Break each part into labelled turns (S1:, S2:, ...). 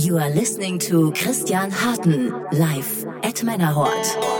S1: You are listening to Christian Harten live at Männerhort.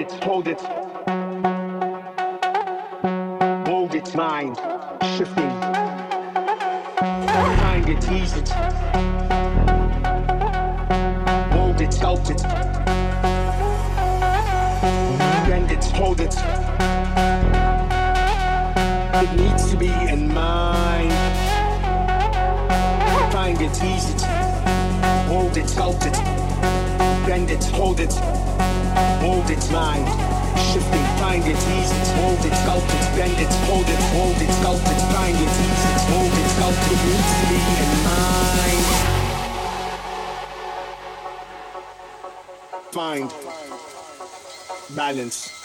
S2: it, hold it. Mold it, mind, shifting. Find it, ease it. Mold it, sculpt it. Bend it, hold it. It needs to be in mind find it, ease it, hold it, sculpt it, bend it, hold it, hold it, mind, shifting, find it, ease it, hold it, sculpt it, bend it, hold it, hold it, sculpt it, find it, ease it, hold it, sculpt it, to be in mind. Find balance.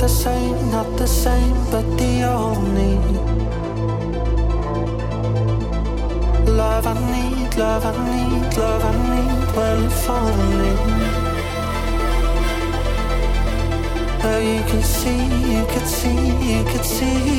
S3: the same, not the same, but the only love I need, love I need, love I need. Well, if only now you can see, you can see, you can see.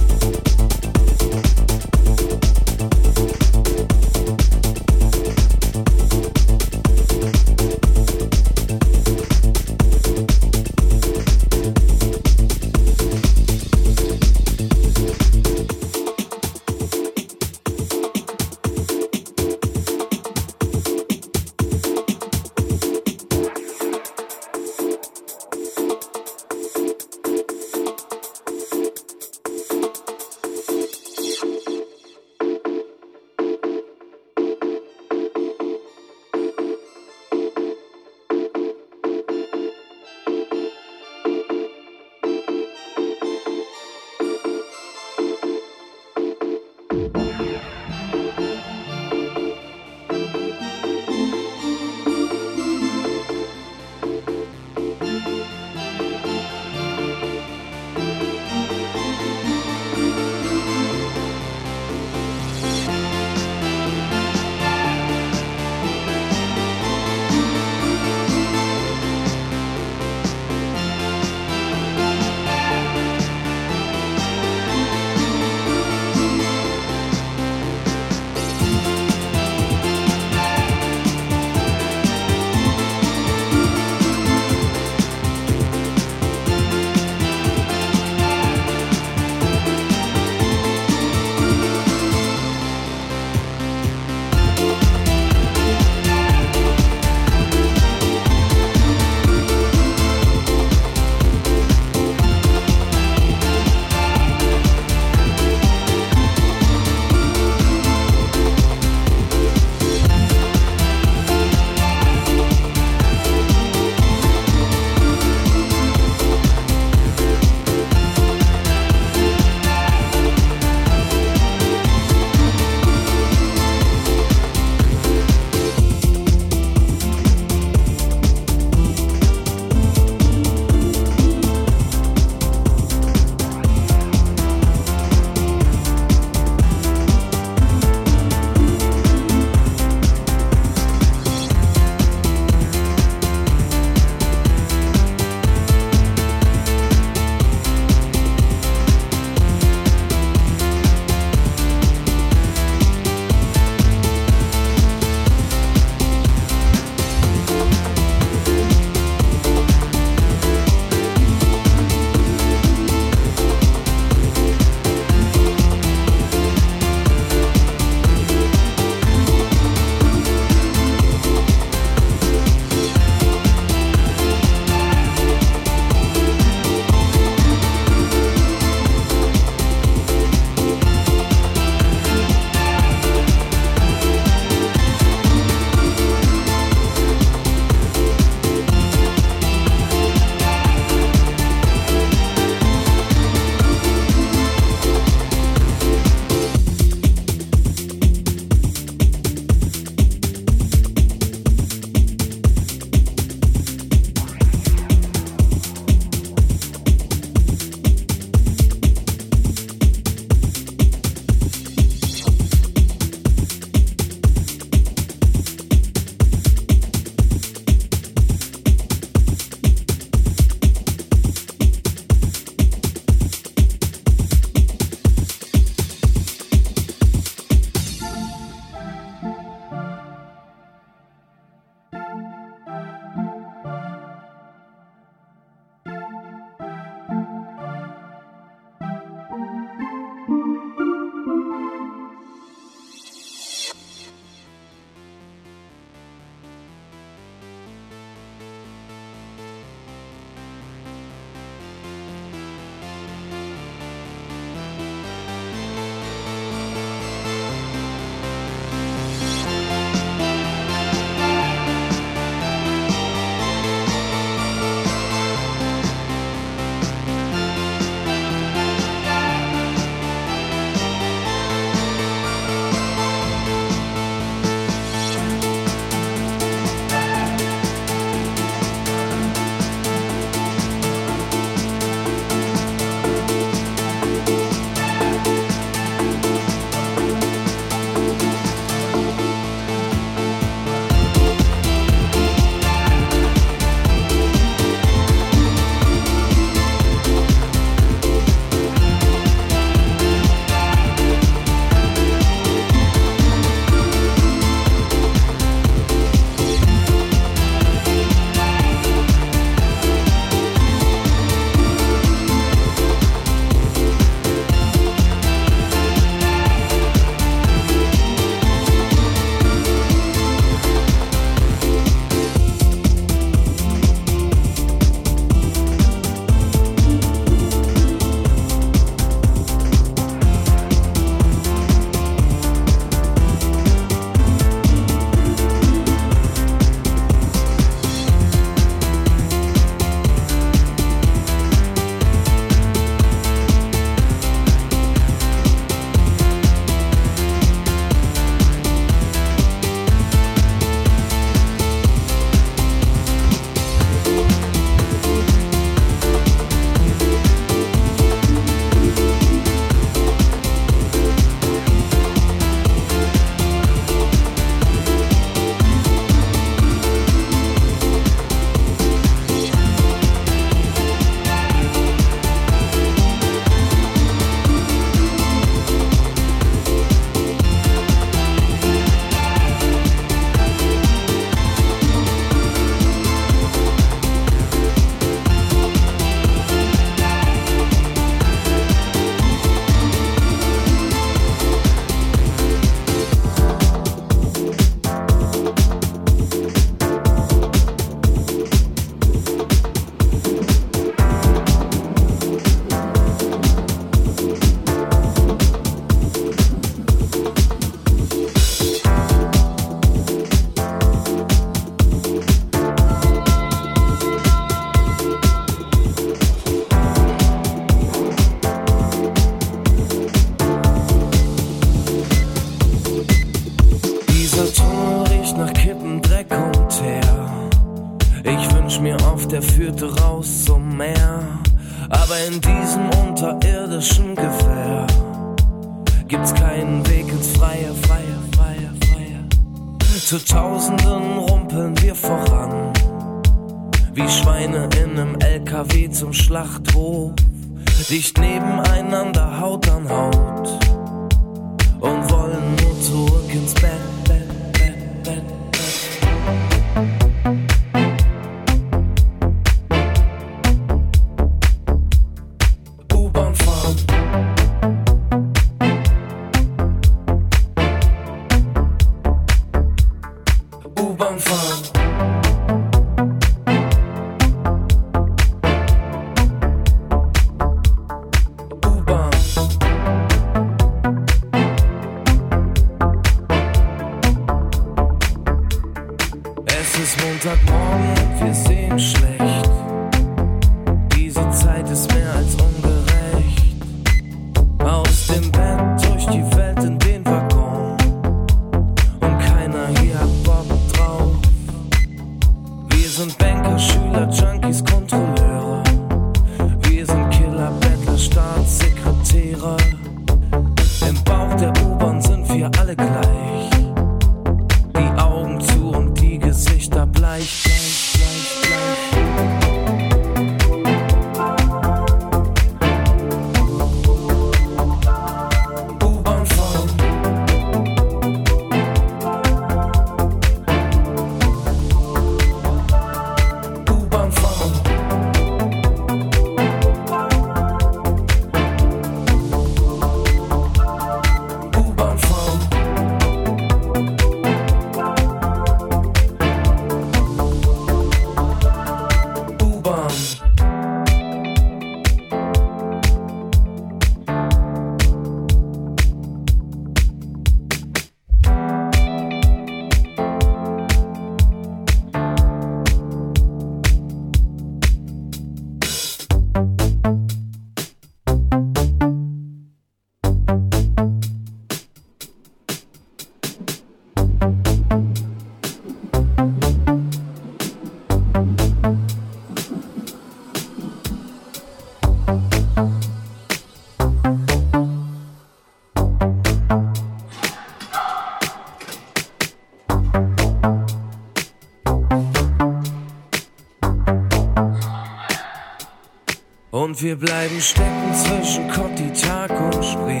S3: Wir bleiben stecken zwischen Kotti, Tag und Spree.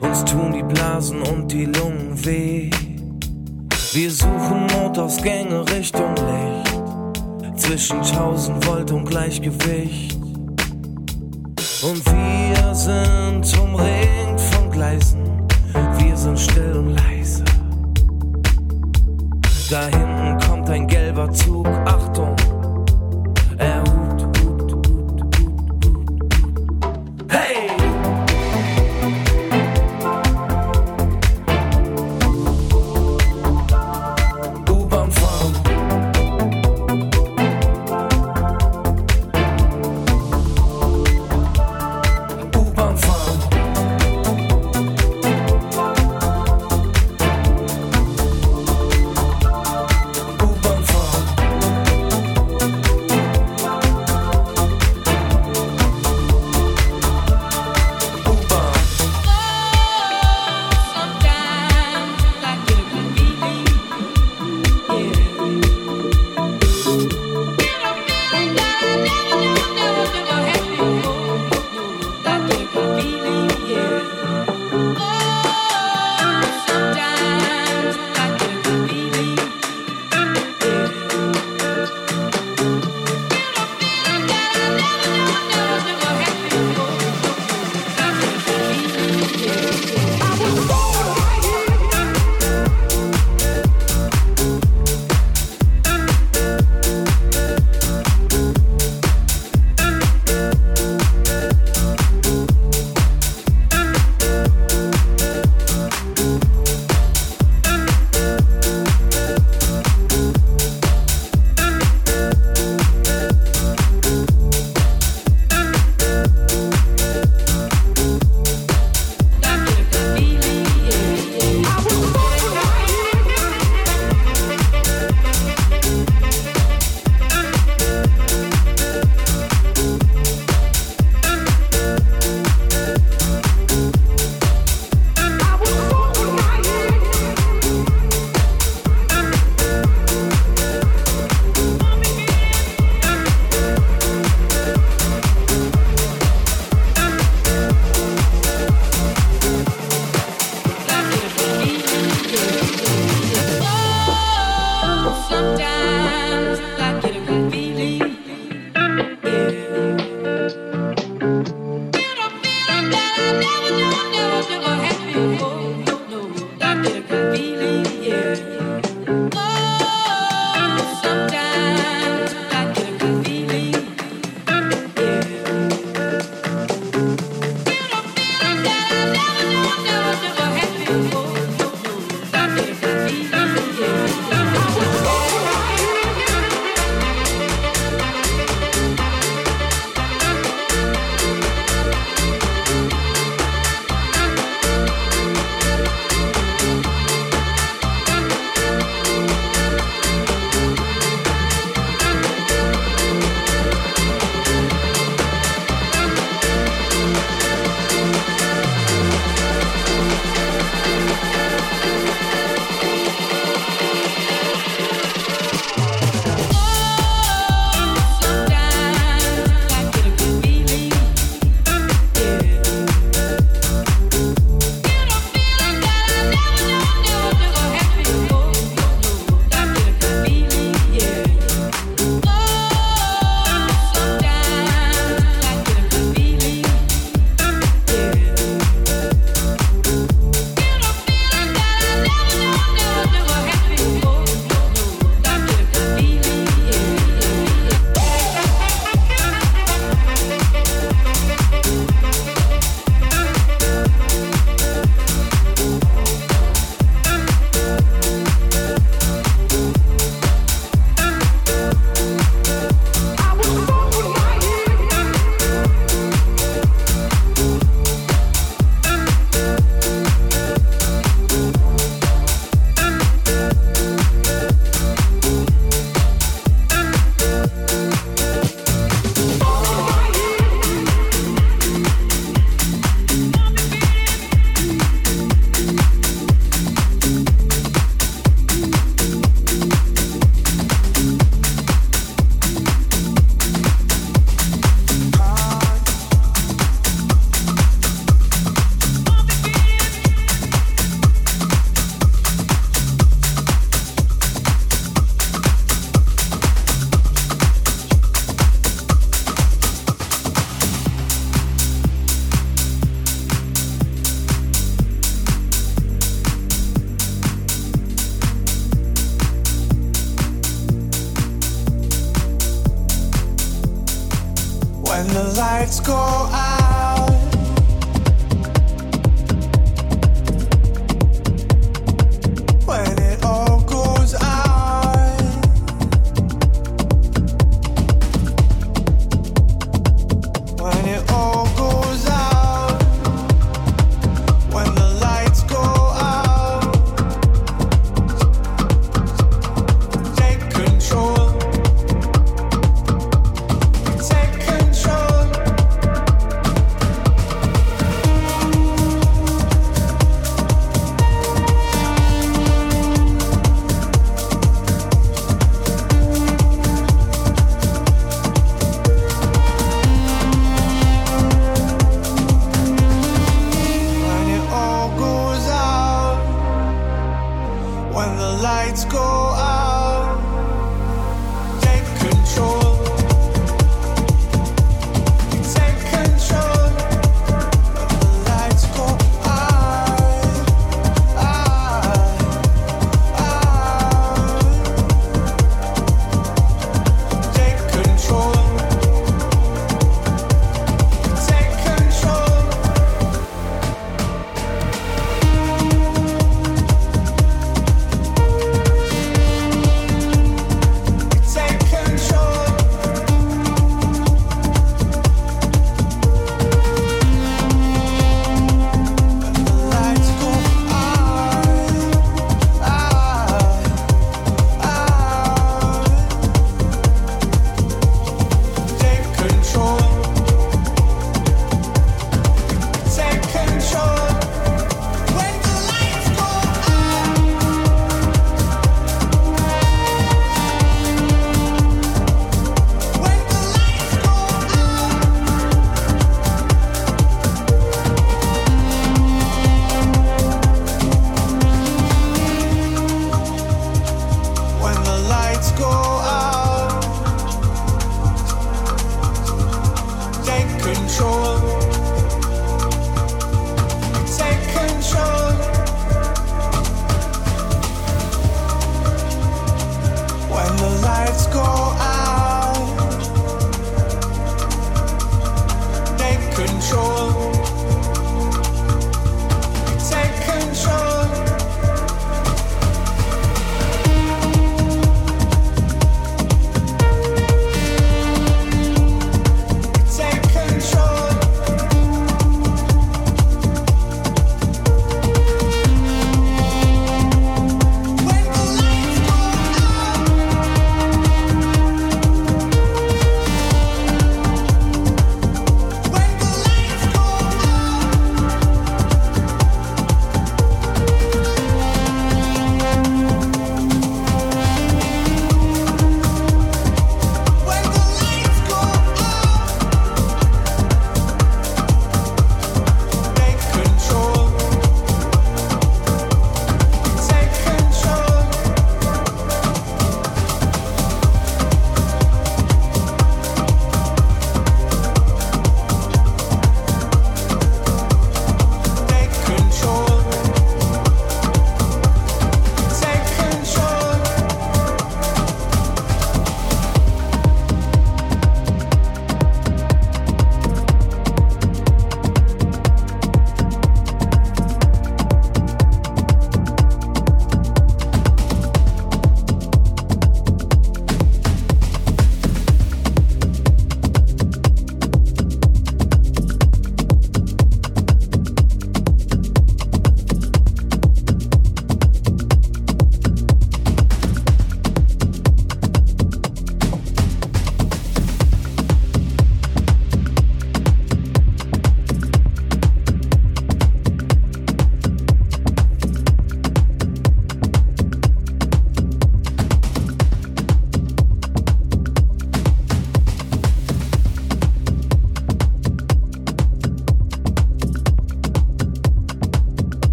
S3: Uns tun die Blasen und die Lungen weh. Wir suchen Notausgänge Richtung Licht. Zwischen 1000 Volt und Gleichgewicht. Und wir sind umringt von Gleisen. Wir sind still und leise. Da hinten kommt ein gelber Zug. Achtung,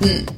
S1: Christian Hartn.